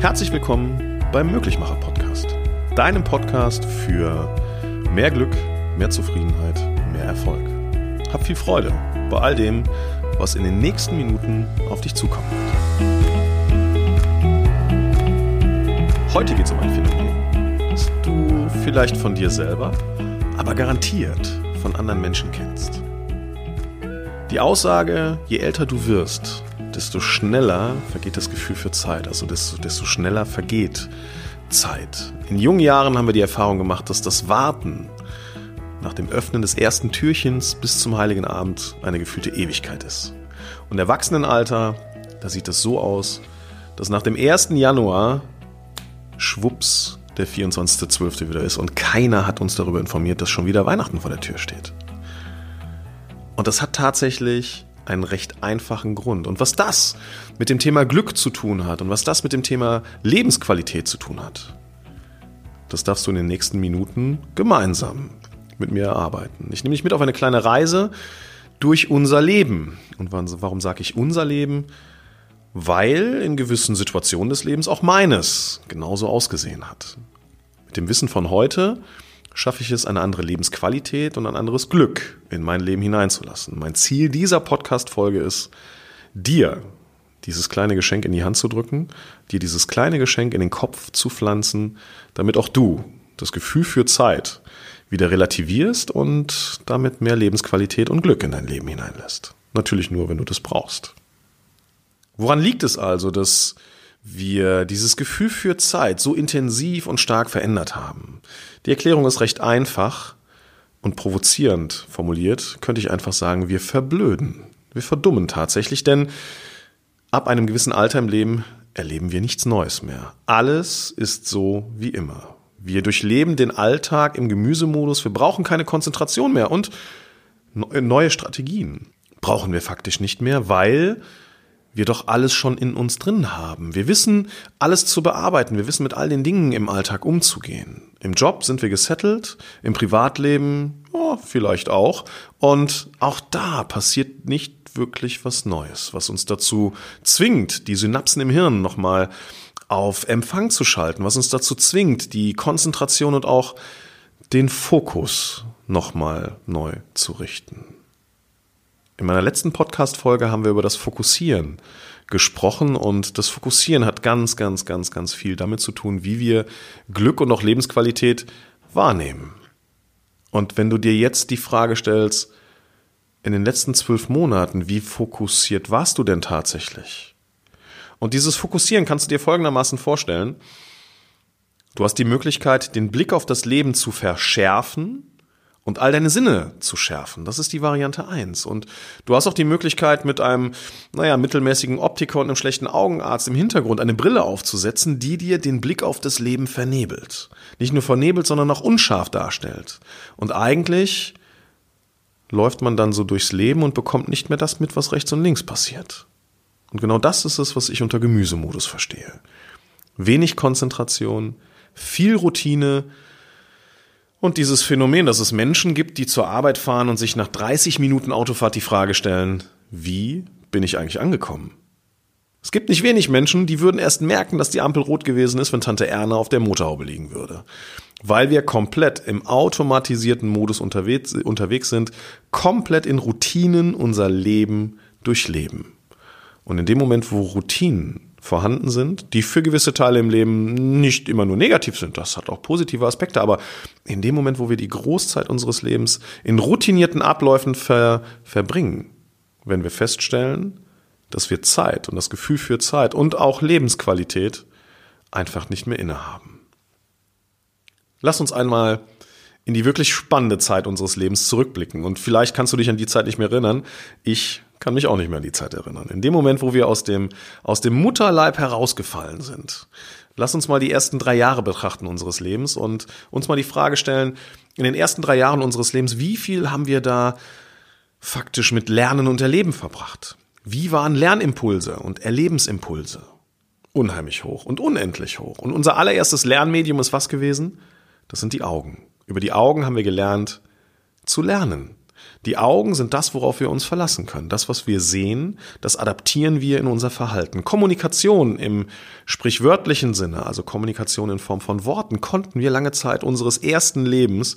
Herzlich willkommen beim Möglichmacher Podcast. Deinem Podcast für mehr Glück, mehr Zufriedenheit, mehr Erfolg. Hab viel Freude bei all dem, was in den nächsten Minuten auf dich zukommen wird. Heute geht es um ein Phänomen, das du vielleicht von dir selber, aber garantiert von anderen Menschen kennst. Die Aussage, je älter du wirst, desto schneller vergeht das Gefühl für Zeit, also desto, desto schneller vergeht Zeit. In jungen Jahren haben wir die Erfahrung gemacht, dass das Warten nach dem Öffnen des ersten Türchens bis zum heiligen Abend eine gefühlte Ewigkeit ist. Und im Erwachsenenalter, da sieht es so aus, dass nach dem 1. Januar schwupps der 24.12. wieder ist und keiner hat uns darüber informiert, dass schon wieder Weihnachten vor der Tür steht. Und das hat tatsächlich einen recht einfachen Grund. Und was das mit dem Thema Glück zu tun hat und was das mit dem Thema Lebensqualität zu tun hat, das darfst du in den nächsten Minuten gemeinsam mit mir erarbeiten. Ich nehme dich mit auf eine kleine Reise durch unser Leben. Und warum sage ich unser Leben? Weil in gewissen Situationen des Lebens auch meines genauso ausgesehen hat. Mit dem Wissen von heute schaffe ich es, eine andere Lebensqualität und ein anderes Glück in mein Leben hineinzulassen. Mein Ziel dieser Podcast-Folge ist, dir dieses kleine Geschenk in die Hand zu drücken, dir dieses kleine Geschenk in den Kopf zu pflanzen, damit auch du das Gefühl für Zeit wieder relativierst und damit mehr Lebensqualität und Glück in dein Leben hineinlässt. Natürlich nur, wenn du das brauchst. Woran liegt es also, dass wir dieses Gefühl für Zeit so intensiv und stark verändert haben? Die Erklärung ist recht einfach und provozierend formuliert, könnte ich einfach sagen, wir verblöden. Wir verdummen tatsächlich, denn ab einem gewissen Alter im Leben erleben wir nichts Neues mehr. Alles ist so wie immer. Wir durchleben den Alltag im Gemüsemodus, wir brauchen keine Konzentration mehr und neue Strategien brauchen wir faktisch nicht mehr, weil wir doch alles schon in uns drin haben. Wir wissen, alles zu bearbeiten. Wir wissen, mit all den Dingen im Alltag umzugehen. Im Job sind wir gesettelt, im Privatleben oh, vielleicht auch. Und auch da passiert nicht wirklich was Neues, was uns dazu zwingt, die Synapsen im Hirn nochmal auf Empfang zu schalten, was uns dazu zwingt, die Konzentration und auch den Fokus nochmal neu zu richten. In meiner letzten Podcast-Folge haben wir über das Fokussieren gesprochen und das Fokussieren hat ganz, ganz, ganz, ganz viel damit zu tun, wie wir Glück und auch Lebensqualität wahrnehmen. Und wenn du dir jetzt die Frage stellst, in den letzten zwölf Monaten, wie fokussiert warst du denn tatsächlich? Und dieses Fokussieren kannst du dir folgendermaßen vorstellen. Du hast die Möglichkeit, den Blick auf das Leben zu verschärfen und all deine Sinne zu schärfen. Das ist die Variante eins. Und du hast auch die Möglichkeit, mit einem, naja, mittelmäßigen Optiker und einem schlechten Augenarzt im Hintergrund eine Brille aufzusetzen, die dir den Blick auf das Leben vernebelt. Nicht nur vernebelt, sondern auch unscharf darstellt. Und eigentlich läuft man dann so durchs Leben und bekommt nicht mehr das mit, was rechts und links passiert. Und genau das ist es, was ich unter Gemüsemodus verstehe. Wenig Konzentration, viel Routine, und dieses Phänomen, dass es Menschen gibt, die zur Arbeit fahren und sich nach 30 Minuten Autofahrt die Frage stellen, wie bin ich eigentlich angekommen? Es gibt nicht wenig Menschen, die würden erst merken, dass die Ampel rot gewesen ist, wenn Tante Erna auf der Motorhaube liegen würde. Weil wir komplett im automatisierten Modus unterwegs, unterwegs sind, komplett in Routinen unser Leben durchleben. Und in dem Moment, wo Routinen vorhanden sind, die für gewisse Teile im Leben nicht immer nur negativ sind. Das hat auch positive Aspekte, aber in dem Moment, wo wir die Großzeit unseres Lebens in routinierten Abläufen ver verbringen, wenn wir feststellen, dass wir Zeit und das Gefühl für Zeit und auch Lebensqualität einfach nicht mehr innehaben. Lass uns einmal in die wirklich spannende Zeit unseres Lebens zurückblicken. Und vielleicht kannst du dich an die Zeit nicht mehr erinnern. Ich kann mich auch nicht mehr an die Zeit erinnern. In dem Moment, wo wir aus dem, aus dem Mutterleib herausgefallen sind, lass uns mal die ersten drei Jahre betrachten unseres Lebens und uns mal die Frage stellen, in den ersten drei Jahren unseres Lebens, wie viel haben wir da faktisch mit Lernen und Erleben verbracht? Wie waren Lernimpulse und Erlebensimpulse? Unheimlich hoch und unendlich hoch. Und unser allererstes Lernmedium ist was gewesen? Das sind die Augen. Über die Augen haben wir gelernt zu lernen. Die Augen sind das, worauf wir uns verlassen können. Das, was wir sehen, das adaptieren wir in unser Verhalten. Kommunikation im sprichwörtlichen Sinne, also Kommunikation in Form von Worten, konnten wir lange Zeit unseres ersten Lebens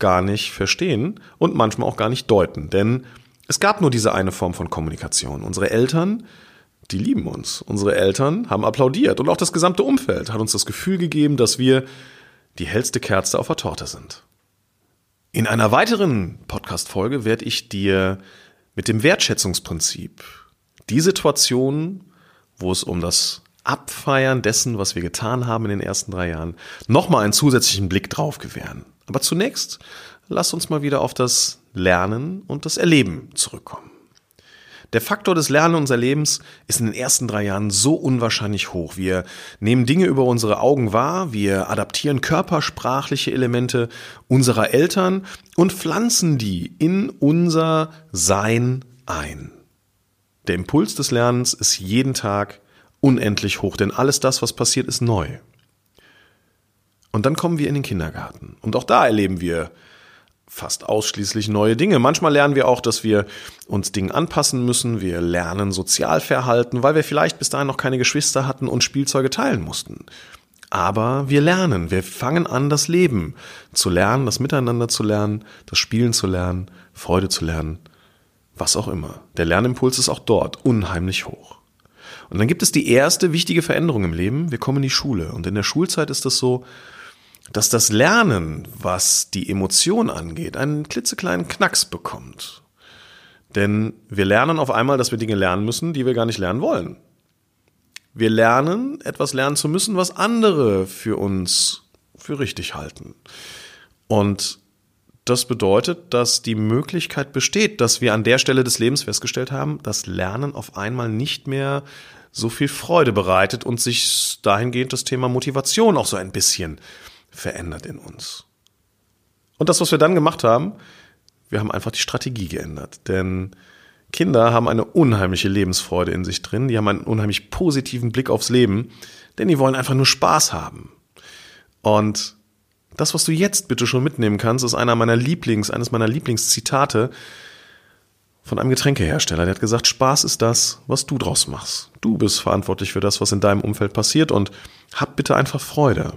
gar nicht verstehen und manchmal auch gar nicht deuten. Denn es gab nur diese eine Form von Kommunikation. Unsere Eltern, die lieben uns. Unsere Eltern haben applaudiert und auch das gesamte Umfeld hat uns das Gefühl gegeben, dass wir die hellste Kerze auf der Torte sind. In einer weiteren Podcast-Folge werde ich dir mit dem Wertschätzungsprinzip die Situation, wo es um das Abfeiern dessen, was wir getan haben in den ersten drei Jahren, nochmal einen zusätzlichen Blick drauf gewähren. Aber zunächst lass uns mal wieder auf das Lernen und das Erleben zurückkommen. Der Faktor des Lernen unseres Lebens ist in den ersten drei Jahren so unwahrscheinlich hoch. Wir nehmen Dinge über unsere Augen wahr, wir adaptieren körpersprachliche Elemente unserer Eltern und pflanzen die in unser Sein ein. Der Impuls des Lernens ist jeden Tag unendlich hoch, denn alles das, was passiert, ist neu. Und dann kommen wir in den Kindergarten. Und auch da erleben wir fast ausschließlich neue Dinge. Manchmal lernen wir auch, dass wir uns Dingen anpassen müssen. Wir lernen Sozialverhalten, weil wir vielleicht bis dahin noch keine Geschwister hatten und Spielzeuge teilen mussten. Aber wir lernen, wir fangen an, das Leben zu lernen, das Miteinander zu lernen, das Spielen zu lernen, Freude zu lernen, was auch immer. Der Lernimpuls ist auch dort unheimlich hoch. Und dann gibt es die erste wichtige Veränderung im Leben. Wir kommen in die Schule. Und in der Schulzeit ist es so, dass das Lernen, was die Emotion angeht, einen klitzekleinen Knacks bekommt. Denn wir lernen auf einmal, dass wir Dinge lernen müssen, die wir gar nicht lernen wollen. Wir lernen, etwas lernen zu müssen, was andere für uns für richtig halten. Und das bedeutet, dass die Möglichkeit besteht, dass wir an der Stelle des Lebens festgestellt haben, dass Lernen auf einmal nicht mehr so viel Freude bereitet und sich dahingehend das Thema Motivation auch so ein bisschen verändert in uns. Und das, was wir dann gemacht haben, wir haben einfach die Strategie geändert. Denn Kinder haben eine unheimliche Lebensfreude in sich drin, die haben einen unheimlich positiven Blick aufs Leben, denn die wollen einfach nur Spaß haben. Und das, was du jetzt bitte schon mitnehmen kannst, ist einer meiner Lieblings, eines meiner Lieblingszitate von einem Getränkehersteller. Der hat gesagt, Spaß ist das, was du draus machst. Du bist verantwortlich für das, was in deinem Umfeld passiert und hab bitte einfach Freude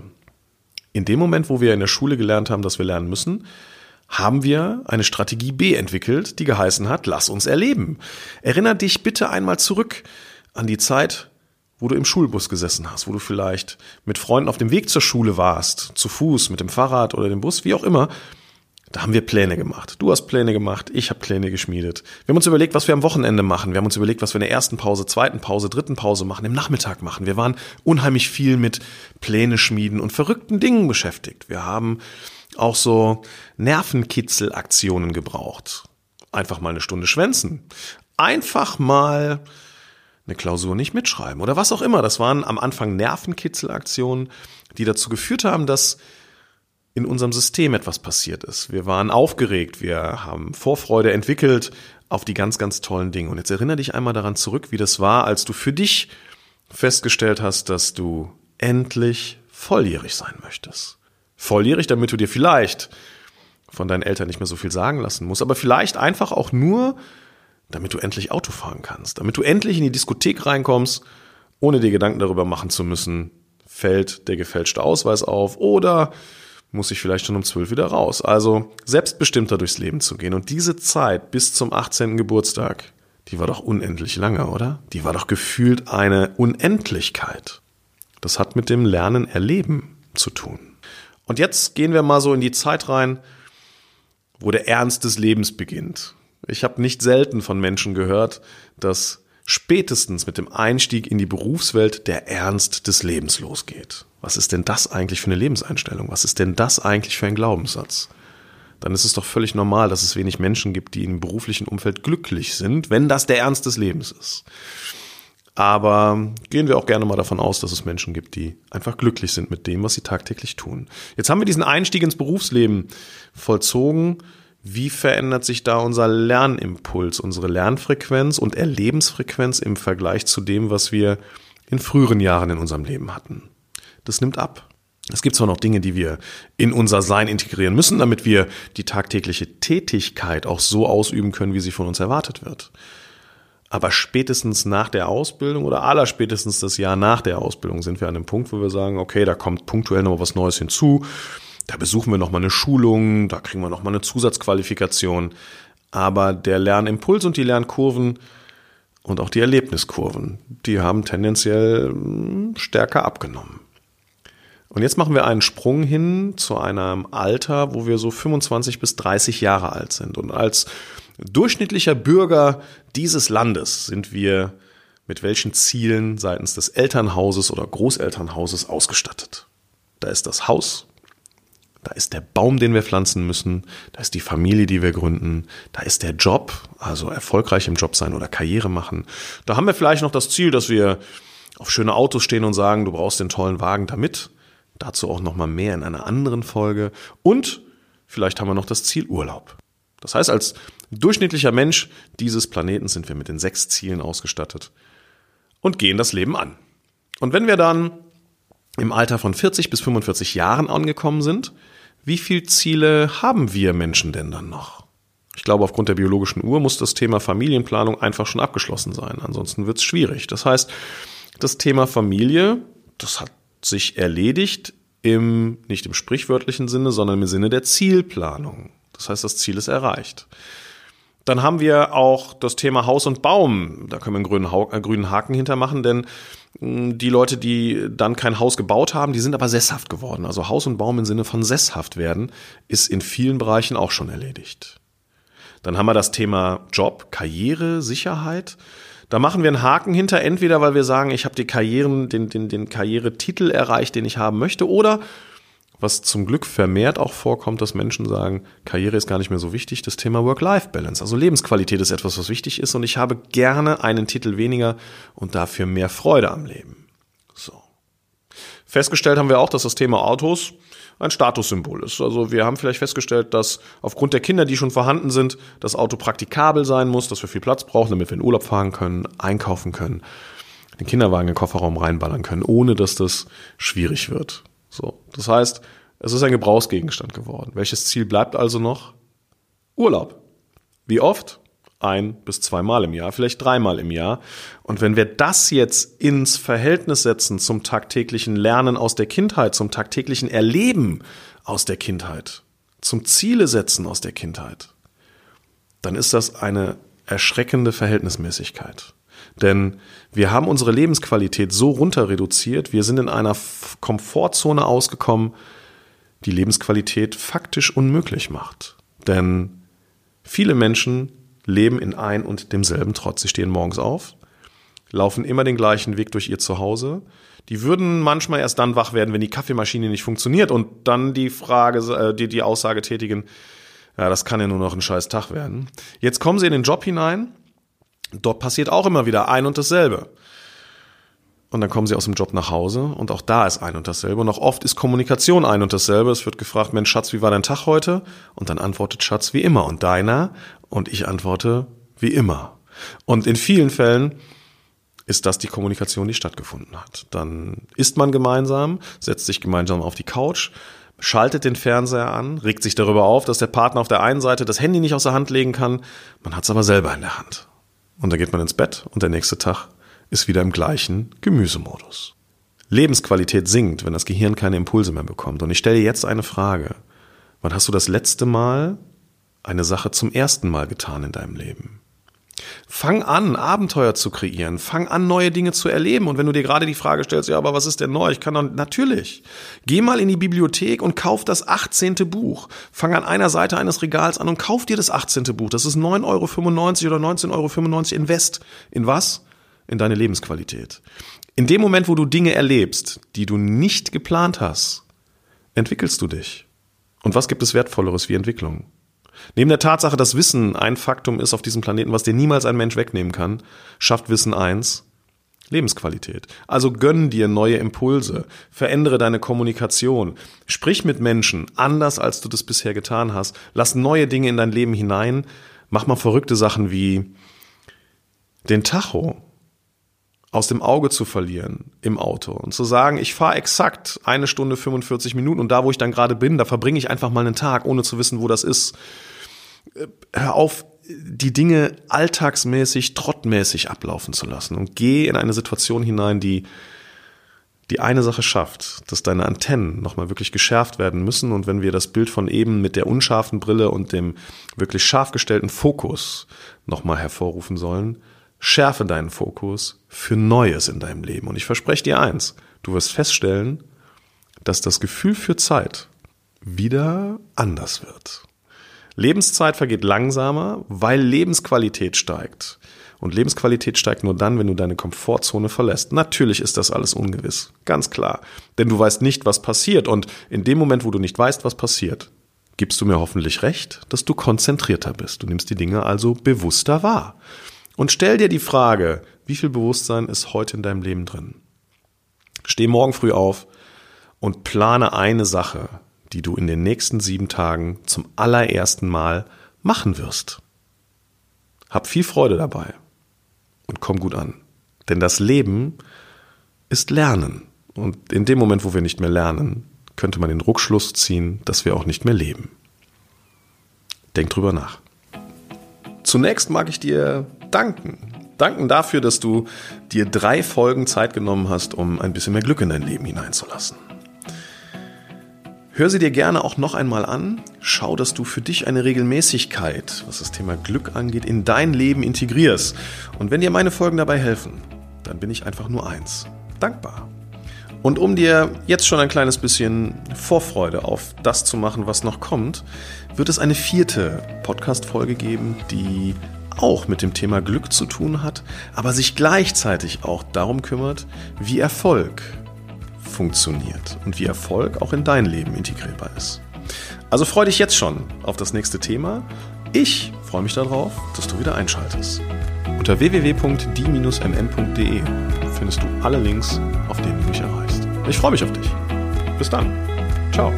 in dem Moment, wo wir in der Schule gelernt haben, dass wir lernen müssen, haben wir eine Strategie B entwickelt, die geheißen hat, lass uns erleben. Erinner dich bitte einmal zurück an die Zeit, wo du im Schulbus gesessen hast, wo du vielleicht mit Freunden auf dem Weg zur Schule warst, zu Fuß, mit dem Fahrrad oder dem Bus, wie auch immer, da haben wir Pläne gemacht. Du hast Pläne gemacht, ich habe Pläne geschmiedet. Wir haben uns überlegt, was wir am Wochenende machen. Wir haben uns überlegt, was wir in der ersten Pause, zweiten Pause, dritten Pause machen, im Nachmittag machen. Wir waren unheimlich viel mit Pläne schmieden und verrückten Dingen beschäftigt. Wir haben auch so Nervenkitzelaktionen gebraucht. Einfach mal eine Stunde schwänzen. Einfach mal eine Klausur nicht mitschreiben oder was auch immer. Das waren am Anfang Nervenkitzelaktionen, die dazu geführt haben, dass in unserem System etwas passiert ist. Wir waren aufgeregt, wir haben Vorfreude entwickelt auf die ganz, ganz tollen Dinge. Und jetzt erinnere dich einmal daran zurück, wie das war, als du für dich festgestellt hast, dass du endlich volljährig sein möchtest. Volljährig, damit du dir vielleicht von deinen Eltern nicht mehr so viel sagen lassen musst, aber vielleicht einfach auch nur, damit du endlich Auto fahren kannst, damit du endlich in die Diskothek reinkommst, ohne dir Gedanken darüber machen zu müssen, fällt der gefälschte Ausweis auf oder muss ich vielleicht schon um zwölf wieder raus. Also selbstbestimmter durchs Leben zu gehen. Und diese Zeit bis zum 18. Geburtstag, die war doch unendlich lange, oder? Die war doch gefühlt eine Unendlichkeit. Das hat mit dem Lernen erleben zu tun. Und jetzt gehen wir mal so in die Zeit rein, wo der Ernst des Lebens beginnt. Ich habe nicht selten von Menschen gehört, dass spätestens mit dem Einstieg in die Berufswelt der Ernst des Lebens losgeht. Was ist denn das eigentlich für eine Lebenseinstellung? Was ist denn das eigentlich für ein Glaubenssatz? Dann ist es doch völlig normal, dass es wenig Menschen gibt, die im beruflichen Umfeld glücklich sind, wenn das der Ernst des Lebens ist. Aber gehen wir auch gerne mal davon aus, dass es Menschen gibt, die einfach glücklich sind mit dem, was sie tagtäglich tun. Jetzt haben wir diesen Einstieg ins Berufsleben vollzogen wie verändert sich da unser Lernimpuls, unsere Lernfrequenz und Erlebensfrequenz im Vergleich zu dem, was wir in früheren Jahren in unserem Leben hatten? Das nimmt ab. Es gibt zwar noch Dinge, die wir in unser Sein integrieren müssen, damit wir die tagtägliche Tätigkeit auch so ausüben können, wie sie von uns erwartet wird. Aber spätestens nach der Ausbildung oder aller spätestens das Jahr nach der Ausbildung sind wir an dem Punkt, wo wir sagen, okay, da kommt punktuell noch was Neues hinzu. Da besuchen wir noch mal eine Schulung, da kriegen wir noch mal eine Zusatzqualifikation. Aber der Lernimpuls und die Lernkurven und auch die Erlebniskurven, die haben tendenziell hm, stärker abgenommen. Und jetzt machen wir einen Sprung hin zu einem Alter, wo wir so 25 bis 30 Jahre alt sind. Und als durchschnittlicher Bürger dieses Landes sind wir mit welchen Zielen seitens des Elternhauses oder Großelternhauses ausgestattet. Da ist das Haus, da ist der Baum, den wir pflanzen müssen, da ist die Familie, die wir gründen, da ist der Job, also erfolgreich im Job sein oder Karriere machen. Da haben wir vielleicht noch das Ziel, dass wir auf schöne Autos stehen und sagen, du brauchst den tollen Wagen damit. Dazu auch noch mal mehr in einer anderen Folge. Und vielleicht haben wir noch das Ziel Urlaub. Das heißt, als durchschnittlicher Mensch dieses Planeten sind wir mit den sechs Zielen ausgestattet und gehen das Leben an. Und wenn wir dann im Alter von 40 bis 45 Jahren angekommen sind, wie viele Ziele haben wir Menschen denn dann noch? Ich glaube, aufgrund der biologischen Uhr muss das Thema Familienplanung einfach schon abgeschlossen sein. Ansonsten wird es schwierig. Das heißt, das Thema Familie, das hat sich erledigt im, nicht im sprichwörtlichen Sinne, sondern im Sinne der Zielplanung. Das heißt, das Ziel ist erreicht. Dann haben wir auch das Thema Haus und Baum. Da können wir einen grünen, äh, Haken hintermachen, denn mh, die Leute, die dann kein Haus gebaut haben, die sind aber sesshaft geworden. Also Haus und Baum im Sinne von sesshaft werden, ist in vielen Bereichen auch schon erledigt. Dann haben wir das Thema Job, Karriere, Sicherheit. Da machen wir einen Haken hinter, entweder weil wir sagen, ich habe die Karrieren, den, den, den Karrieretitel erreicht, den ich haben möchte, oder was zum Glück vermehrt auch vorkommt, dass Menschen sagen, Karriere ist gar nicht mehr so wichtig, das Thema Work-Life-Balance. Also Lebensqualität ist etwas, was wichtig ist und ich habe gerne einen Titel weniger und dafür mehr Freude am Leben. So. Festgestellt haben wir auch, dass das Thema Autos ein Statussymbol ist. Also wir haben vielleicht festgestellt, dass aufgrund der Kinder, die schon vorhanden sind, das Auto praktikabel sein muss, dass wir viel Platz brauchen, damit wir in Urlaub fahren können, einkaufen können, den Kinderwagen in den Kofferraum reinballern können, ohne dass das schwierig wird. So, das heißt, es ist ein Gebrauchsgegenstand geworden. Welches Ziel bleibt also noch? Urlaub. Wie oft? Ein bis zweimal im Jahr, vielleicht dreimal im Jahr. Und wenn wir das jetzt ins Verhältnis setzen zum tagtäglichen Lernen aus der Kindheit, zum tagtäglichen Erleben aus der Kindheit, zum Ziele setzen aus der Kindheit, dann ist das eine erschreckende Verhältnismäßigkeit. Denn wir haben unsere Lebensqualität so runter reduziert, wir sind in einer Komfortzone ausgekommen, die Lebensqualität faktisch unmöglich macht. Denn viele Menschen leben in ein und demselben Trotz. Sie stehen morgens auf, laufen immer den gleichen Weg durch ihr Zuhause. Die würden manchmal erst dann wach werden, wenn die Kaffeemaschine nicht funktioniert und dann die Frage, äh, die, die Aussage tätigen, ja, das kann ja nur noch ein scheiß Tag werden. Jetzt kommen sie in den Job hinein Dort passiert auch immer wieder ein und dasselbe. Und dann kommen sie aus dem Job nach Hause und auch da ist ein und dasselbe. Und auch oft ist Kommunikation ein und dasselbe. Es wird gefragt, Mensch, Schatz, wie war dein Tag heute? Und dann antwortet Schatz wie immer und deiner. Und ich antworte wie immer. Und in vielen Fällen ist das die Kommunikation, die stattgefunden hat. Dann isst man gemeinsam, setzt sich gemeinsam auf die Couch, schaltet den Fernseher an, regt sich darüber auf, dass der Partner auf der einen Seite das Handy nicht aus der Hand legen kann. Man hat es aber selber in der Hand. Und dann geht man ins Bett und der nächste Tag ist wieder im gleichen Gemüsemodus. Lebensqualität sinkt, wenn das Gehirn keine Impulse mehr bekommt. Und ich stelle jetzt eine Frage. Wann hast du das letzte Mal eine Sache zum ersten Mal getan in deinem Leben? Fang an, Abenteuer zu kreieren. Fang an, neue Dinge zu erleben. Und wenn du dir gerade die Frage stellst, ja, aber was ist denn neu? Ich kann doch, natürlich. Geh mal in die Bibliothek und kauf das 18. Buch. Fang an einer Seite eines Regals an und kauf dir das 18. Buch. Das ist 9,95 Euro oder 19,95 Euro Invest. In was? In deine Lebensqualität. In dem Moment, wo du Dinge erlebst, die du nicht geplant hast, entwickelst du dich. Und was gibt es Wertvolleres wie Entwicklung? Neben der Tatsache, dass Wissen ein Faktum ist auf diesem Planeten, was dir niemals ein Mensch wegnehmen kann, schafft Wissen eins, Lebensqualität. Also gönn dir neue Impulse, verändere deine Kommunikation, sprich mit Menschen anders, als du das bisher getan hast, lass neue Dinge in dein Leben hinein, mach mal verrückte Sachen wie den Tacho aus dem Auge zu verlieren im Auto und zu sagen, ich fahre exakt eine Stunde 45 Minuten und da, wo ich dann gerade bin, da verbringe ich einfach mal einen Tag, ohne zu wissen, wo das ist. Äh, hör auf, die Dinge alltagsmäßig, trottmäßig ablaufen zu lassen und geh in eine Situation hinein, die die eine Sache schafft, dass deine Antennen nochmal wirklich geschärft werden müssen und wenn wir das Bild von eben mit der unscharfen Brille und dem wirklich scharf gestellten Fokus nochmal hervorrufen sollen, schärfe deinen Fokus für Neues in deinem Leben. Und ich verspreche dir eins, du wirst feststellen, dass das Gefühl für Zeit wieder anders wird. Lebenszeit vergeht langsamer, weil Lebensqualität steigt. Und Lebensqualität steigt nur dann, wenn du deine Komfortzone verlässt. Natürlich ist das alles ungewiss, ganz klar. Denn du weißt nicht, was passiert. Und in dem Moment, wo du nicht weißt, was passiert, gibst du mir hoffentlich recht, dass du konzentrierter bist. Du nimmst die Dinge also bewusster wahr. Und stell dir die Frage, wie viel Bewusstsein ist heute in deinem Leben drin? Steh morgen früh auf und plane eine Sache, die du in den nächsten sieben Tagen zum allerersten Mal machen wirst. Hab viel Freude dabei und komm gut an. Denn das Leben ist Lernen. Und in dem Moment, wo wir nicht mehr lernen, könnte man den Rückschluss ziehen, dass wir auch nicht mehr leben. Denk drüber nach. Zunächst mag ich dir danken. Danken dafür, dass du dir drei Folgen Zeit genommen hast, um ein bisschen mehr Glück in dein Leben hineinzulassen. Hör sie dir gerne auch noch einmal an. Schau, dass du für dich eine Regelmäßigkeit, was das Thema Glück angeht, in dein Leben integrierst. Und wenn dir meine Folgen dabei helfen, dann bin ich einfach nur eins. Dankbar. Und um dir jetzt schon ein kleines bisschen Vorfreude auf das zu machen, was noch kommt, wird es eine vierte Podcast-Folge geben, die auch mit dem Thema Glück zu tun hat, aber sich gleichzeitig auch darum kümmert, wie Erfolg funktioniert und wie Erfolg auch in dein Leben integrierbar ist. Also freu dich jetzt schon auf das nächste Thema. Ich freue mich darauf, dass du wieder einschaltest. Unter www.die-mn.de findest du alle Links, auf denen du mich erreichst. Ich freue mich auf dich. Bis dann. Ciao.